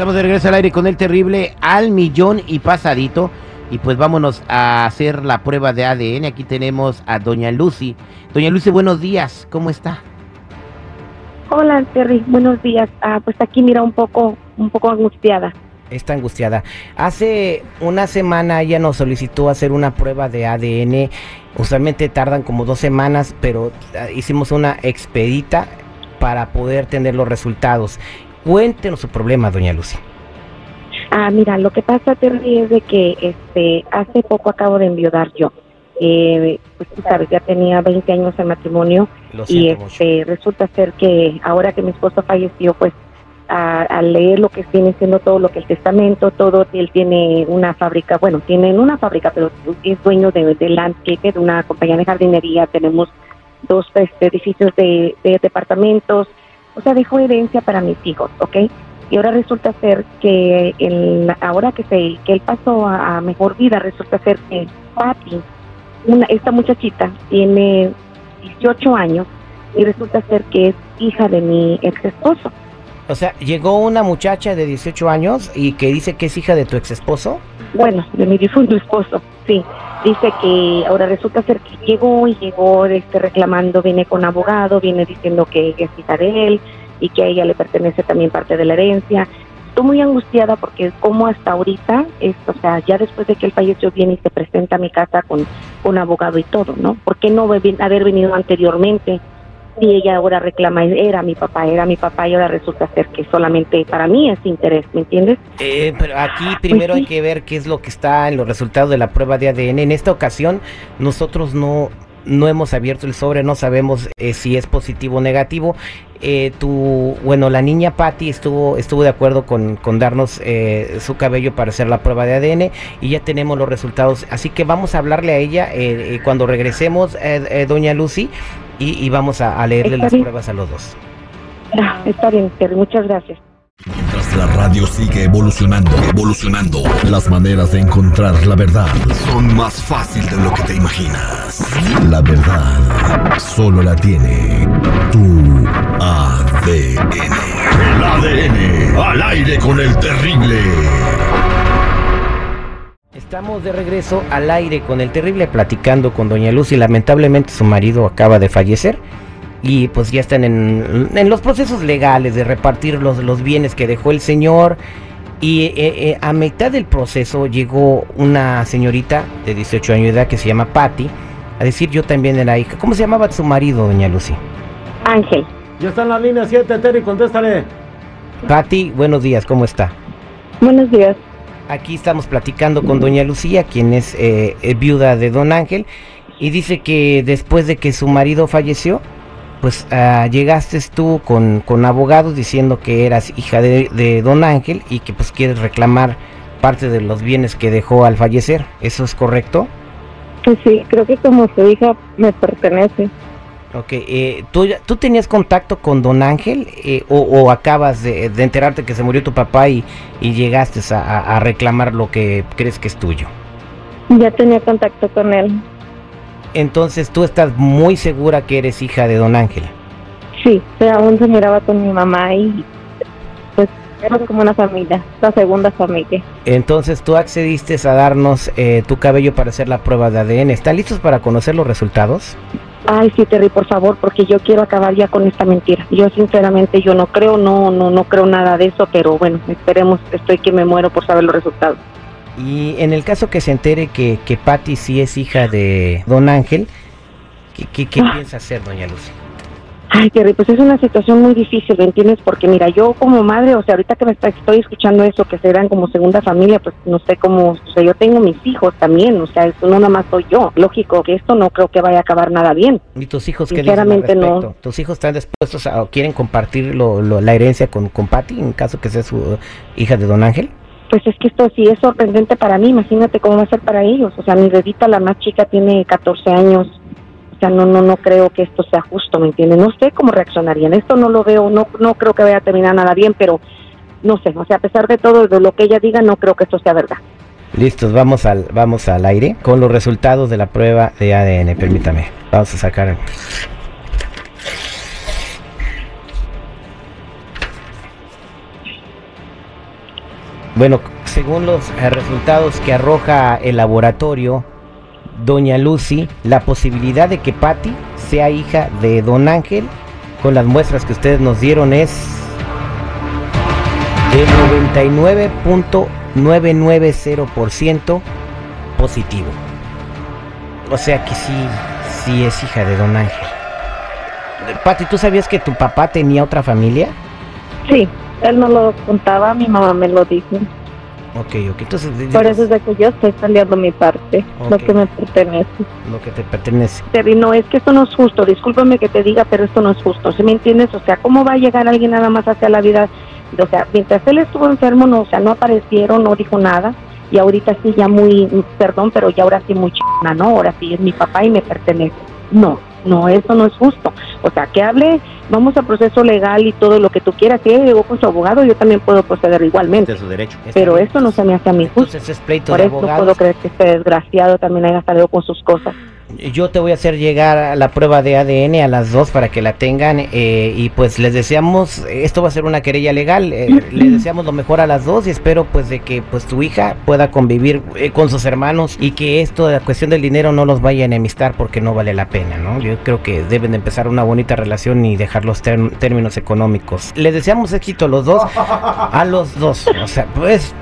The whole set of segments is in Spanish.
Estamos de regreso al aire con el terrible al millón y pasadito. Y pues vámonos a hacer la prueba de ADN. Aquí tenemos a Doña Lucy. Doña Lucy, buenos días. ¿Cómo está? Hola, Terry. Buenos días. Ah, pues aquí mira un poco, un poco angustiada. Está angustiada. Hace una semana ella nos solicitó hacer una prueba de ADN. Usualmente tardan como dos semanas, pero ah, hicimos una expedita para poder tener los resultados. Cuéntenos su problema, doña Lucy. Ah, mira, lo que pasa, Terry, es de que este, hace poco acabo de enviudar yo. Eh, pues tú sabes, ya tenía 20 años de matrimonio Lo y este, resulta ser que ahora que mi esposo falleció, pues a, a leer lo que viene siendo todo lo que el testamento, todo, él tiene una fábrica, bueno, tiene una fábrica, pero es dueño de, de landscape, de una compañía de jardinería, tenemos dos este, edificios de, de departamentos, o sea, dejó herencia para mis hijos, ¿ok? Y ahora resulta ser que el, ahora que se que él pasó a, a mejor vida, resulta ser que Patty, una, esta muchachita, tiene 18 años y resulta ser que es hija de mi ex esposo. O sea, llegó una muchacha de 18 años y que dice que es hija de tu ex esposo. Bueno, de mi difunto esposo, sí. Dice que ahora resulta ser que llegó y llegó este, reclamando, viene con abogado, viene diciendo que ella es hija de él y que a ella le pertenece también parte de la herencia. Estoy muy angustiada porque como hasta ahorita, o sea, ya después de que él falleció viene y se presenta a mi casa con un abogado y todo, ¿no? ¿Por qué no haber venido anteriormente? Si ella ahora reclama, era mi papá, era mi papá y ahora resulta ser que solamente para mí es interés, ¿me entiendes? Eh, pero aquí primero sí. hay que ver qué es lo que está en los resultados de la prueba de ADN. En esta ocasión nosotros no, no hemos abierto el sobre, no sabemos eh, si es positivo o negativo. Eh, tu, bueno, la niña Patty estuvo, estuvo de acuerdo con, con darnos eh, su cabello para hacer la prueba de ADN y ya tenemos los resultados. Así que vamos a hablarle a ella eh, eh, cuando regresemos, eh, eh, doña Lucy, y, y vamos a, a leerle Está las bien. pruebas a los dos. Está bien, Terry, muchas gracias. Mientras la radio sigue evolucionando, evolucionando, las maneras de encontrar la verdad son más fácil de lo que te imaginas. La verdad solo la tiene tu ADN. El ADN al aire con el terrible. Estamos de regreso al aire con el terrible platicando con doña Lucy. Lamentablemente su marido acaba de fallecer y pues ya están en, en los procesos legales de repartir los, los bienes que dejó el señor. Y eh, eh, a mitad del proceso llegó una señorita de 18 años de edad que se llama Patty a decir yo también era hija. ¿Cómo se llamaba su marido, doña Lucy? Ángel, Ya está en la línea 7, Terry, contéstale. Patty, buenos días, ¿cómo está? buenos días. Aquí estamos platicando con doña Lucía, quien es eh, eh, viuda de don Ángel, y dice que después de que su marido falleció, pues ah, llegaste tú con, con abogados diciendo que eras hija de, de don Ángel y que pues quieres reclamar parte de los bienes que dejó al fallecer. ¿Eso es correcto? Pues sí, creo que como su hija me pertenece. Ok, eh, ¿tú, ¿tú tenías contacto con don Ángel eh, o, o acabas de, de enterarte que se murió tu papá y, y llegaste a reclamar lo que crees que es tuyo? Ya tenía contacto con él. Entonces tú estás muy segura que eres hija de don Ángel. Sí, pero aún se miraba con mi mamá y pues éramos como una familia, la segunda familia. Entonces tú accediste a darnos eh, tu cabello para hacer la prueba de ADN. ¿Están listos para conocer los resultados? Ay, sí, Terry, por favor, porque yo quiero acabar ya con esta mentira. Yo sinceramente yo no creo, no, no, no creo nada de eso, pero bueno, esperemos, estoy que me muero por saber los resultados. Y en el caso que se entere que, que Patty sí es hija de don Ángel, ¿qué, qué, qué Ah. piensa hacer doña Lucy? Ay, Terry, pues es una situación muy difícil, ¿me entiendes? Porque mira, yo como madre, o sea, ahorita que me está- estoy escuchando eso, que serán como segunda familia, pues no sé cómo, o sea, yo tengo mis hijos también, o sea, eso no nada más soy yo. Lógico que esto no creo que vaya a acabar nada bien. ¿Y tus hijos qué dicen al no. ¿Tus hijos están dispuestos a, o quieren compartir lo- lo- la herencia con, con Patty en caso que sea su eh, hija de don Ángel? Pues es que esto sí es sorprendente para mí, imagínate cómo va a ser para ellos. O sea, mi bebita, la más chica, tiene 14 años. No, no, no creo que esto sea justo, ¿me entiendes? No sé cómo reaccionarían. Esto no lo veo, no, no creo que vaya a terminar nada bien, pero no sé. O sea, a pesar de todo, de lo que ella diga, no creo que esto sea verdad. Listos, vamos al, vamos al aire con los resultados de la prueba de ADN. Permítame, vamos a sacar. Bueno, según los resultados que arroja el laboratorio, doña Lucy, la posibilidad de que Patty sea hija de don Ángel, con las muestras que ustedes nos dieron, es de 99.990% positivo. O sea que sí, sí es hija de don Ángel. Patty, ¿tú sabías que tu papá tenía otra familia? Sí, él no lo contaba, mi mamá me lo dijo. Ok, ok. Entonces, Por eso es de que yo estoy saliendo mi parte, lo Ok. que me pertenece. lo que te pertenece. Terry, no, es que esto no es justo, discúlpame que te diga, pero esto no es justo, ¿sí me entiendes? O sea, ¿cómo va a llegar alguien nada más hacia la vida? O sea, mientras él estuvo enfermo, no, o sea, no aparecieron, no dijo nada, y ahorita sí ya muy, perdón, pero ya ahora sí muy chingona, ¿no? Ahora sí es mi papá y me pertenece. No, no, eso no es justo. O sea, que hable, vamos a proceso legal y todo lo que tú quieras, si ella llegó con su abogado, yo también puedo proceder igualmente. su derecho. Pero esto no se me hace a mí justo. Entonces es pleito Por de eso no puedo abogados. creer que este desgraciado también haya salido con sus cosas. Yo te voy a hacer llegar a la prueba de ADN a las dos para que la tengan eh, y pues les deseamos, esto va a ser una querella legal, eh, le deseamos lo mejor a las dos y espero pues de que pues tu hija pueda convivir eh, con sus hermanos y que esto de la cuestión del dinero no los vaya a enemistar porque no vale la pena, ¿no? Yo creo que deben de empezar una bonita relación y dejar los términos económicos. Les deseamos éxito a los dos, a los dos, o sea, pues,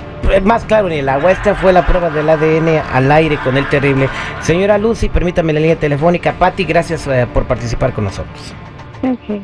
más claro ni el agua. Esta fue la prueba del ADN al aire con el terrible. Señora Lucy, permítame la línea telefónica. Patti, gracias eh, por participar con nosotros. Ok.